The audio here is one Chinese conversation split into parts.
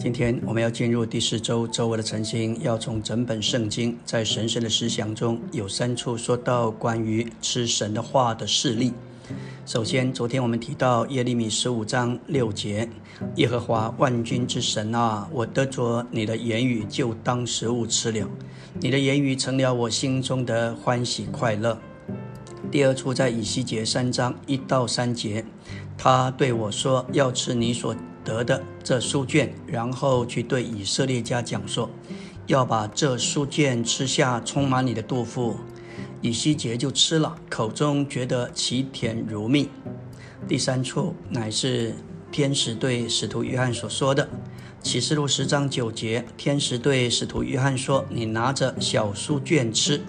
今天我们要进入第四周周围的晨星，要从整本圣经在神圣的思想中有三处说到关于吃神的话的事例。首先，昨天我们提到耶利米十五章六节：“耶和华万军之神啊，我得着你的言语，就当食物吃了；你的言语成了我心中的欢喜快乐。”第二处在以西结三章一到三节，他对我说：“要吃你所得的这书卷，然后去对以色列家讲说，要把这书卷吃下，充满你的肚腹。”以西结就吃了，口中觉得其甜如蜜。第三处乃是天使对使徒约翰所说的，《启示录》十章九节，天使对使徒约翰说：“你拿着小书卷吃，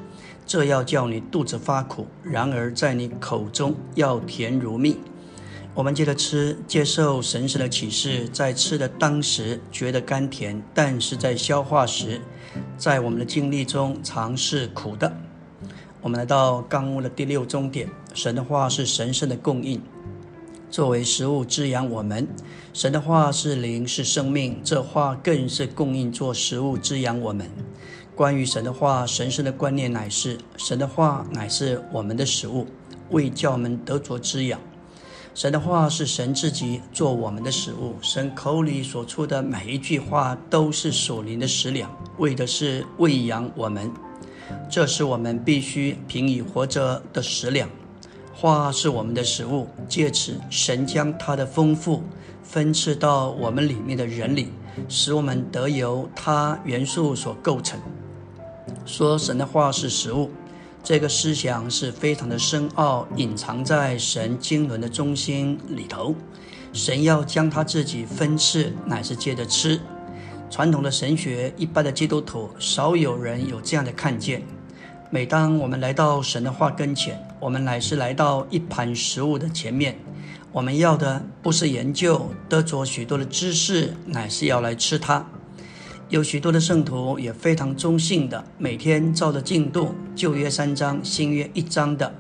这要叫你肚子发苦；然而在你口中要甜如蜜。”我们接着吃，接受神圣的启示，在吃的当时觉得甘甜，但是在消化时，在我们的经历中尝试苦的。我们来到纲目的第六终点。神的话是神圣的供应，作为食物滋养我们。神的话是灵，是生命，这话更是供应做食物滋养我们。关于神的话，神圣的观念乃是：神的话乃是我们的食物，为叫我们得着滋养。神的话是神自己做我们的食物，神口里所出的每一句话都是属灵的食粮，为的是喂养我们。这是我们必须凭以活着的食粮，花是我们的食物，借此神将他的丰富分赐到我们里面的人里，使我们得由他元素所构成。说神的话是食物，这个思想是非常的深奥，隐藏在神经纶的中心里头。神要将他自己分赐，乃是借着吃。传统的神学，一般的基督徒少有人有这样的看见。每当我们来到神的话跟前，我们乃是来到一盘食物的前面。我们要的不是研究得着许多的知识，乃是要来吃它。有许多的圣徒也非常忠信的，每天照着进度，旧约三章，新约一章的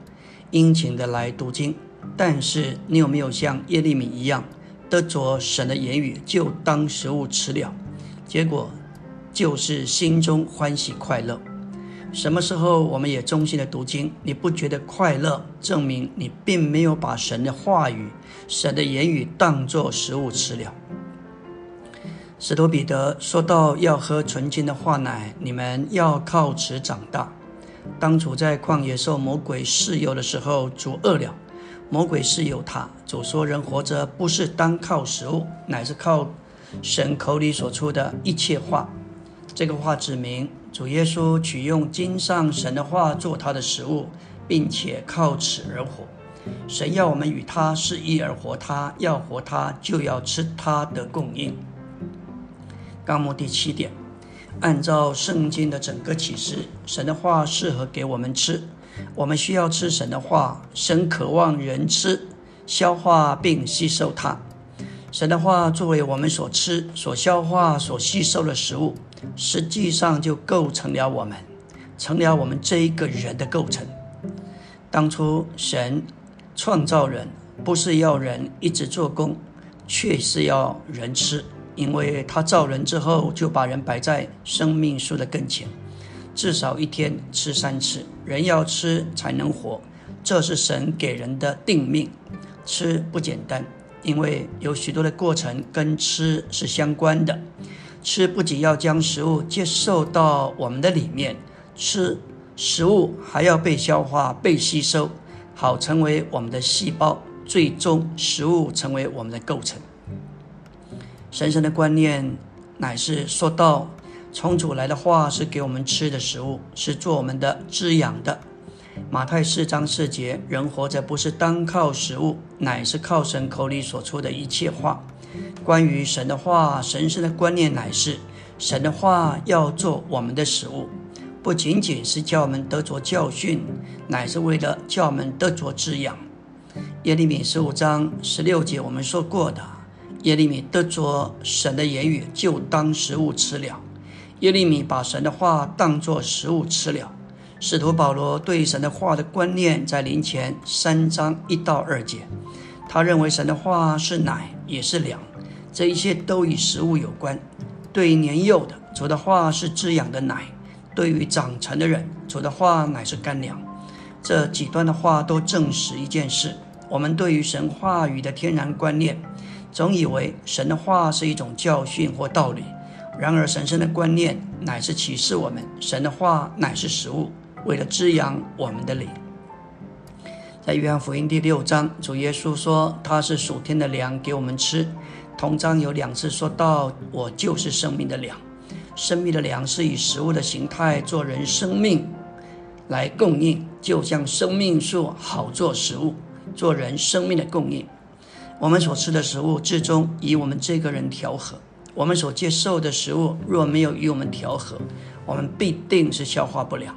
殷勤的来读经。但是你有没有像耶利米一样，得着神的言语，就当食物吃了？结果就是心中欢喜快乐。什么时候我们也衷心的读经，你不觉得快乐，证明你并没有把神的话语、神的言语当作食物吃了。使徒彼得说到要喝纯净的话奶，你们要靠此长大。当主在旷野受魔鬼试诱的时候，主饿了，魔鬼试诱他，主说人活着不是单靠食物，乃是靠。神口里所出的一切话，这个话指明主耶稣取用经上神的话做他的食物，并且靠此而活。神要我们与他是一而活，他要活他就要吃他的供应。纲目第七点，按照圣经的整个启示，神的话适合给我们吃，我们需要吃神的话。神渴望人吃、消化并吸收它。神的话作为我们所吃、所消化、所吸收的食物，实际上就构成了我们，成了我们这一个人的构成。当初神创造人，不是要人一直做工，却是要人吃，因为他造人之后，就把人摆在生命树的跟前，至少一天吃三次，人要吃才能活，这是神给人的定命。吃不简单。因为有许多的过程跟吃是相关的，吃不仅要将食物接受到我们的里面，吃食物还要被消化、被吸收，好成为我们的细胞，最终食物成为我们的构成。神圣的观念乃是说到，从主来的话是给我们吃的食物，是做我们的滋养的。马太四章四节，人活着不是单靠食物，乃是靠神口里所出的一切话。关于神的话，神圣的观念乃是神的话要做我们的食物，不仅仅是叫我们得着教训，乃是为了叫我们得着滋养。耶利米十五章十六节我们说过的，耶利米得着神的言语，就当食物吃了。耶利米把神的话当作食物吃了。使徒保罗对神的话的观念，在林前三章一到二节，他认为神的话是奶也是粮，这一切都与食物有关。对于年幼的，主的话是滋养的奶；对于长成的人，主的话乃是干粮。这几段的话都证实一件事：我们对于神话语的天然观念，总以为神的话是一种教训或道理。然而，神圣的观念乃是启示我们，神的话乃是食物，为了滋养我们的灵。在约翰福音第六章，主耶稣说他是属天的粮，给我们吃。同章有两次说到：“我就是生命的粮。”生命的粮是以食物的形态做人生命来供应，就像生命树好做食物，做人生命的供应。我们所吃的食物，最终以我们这个人调和。我们所接受的食物若没有与我们调和，我们必定是消化不良。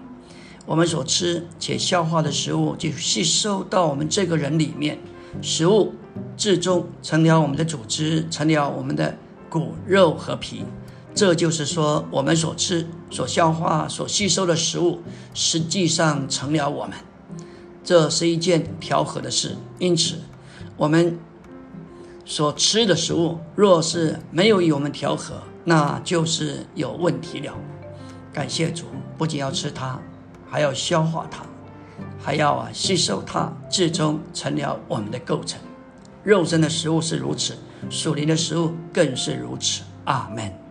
我们所吃且消化的食物，就吸收到我们这个人里面，食物最终成了我们的组织，成了我们的骨肉和皮。这就是说，我们所吃、所消化、所吸收的食物，实际上成了我们。这是一件调和的事。因此，我们所吃的食物，若是没有与我们调和，那就是有问题了。感谢主，不仅要吃它，还要消化它，还要啊吸收它，最终成了我们的构成。肉身的食物是如此，属灵的食物更是如此。阿门。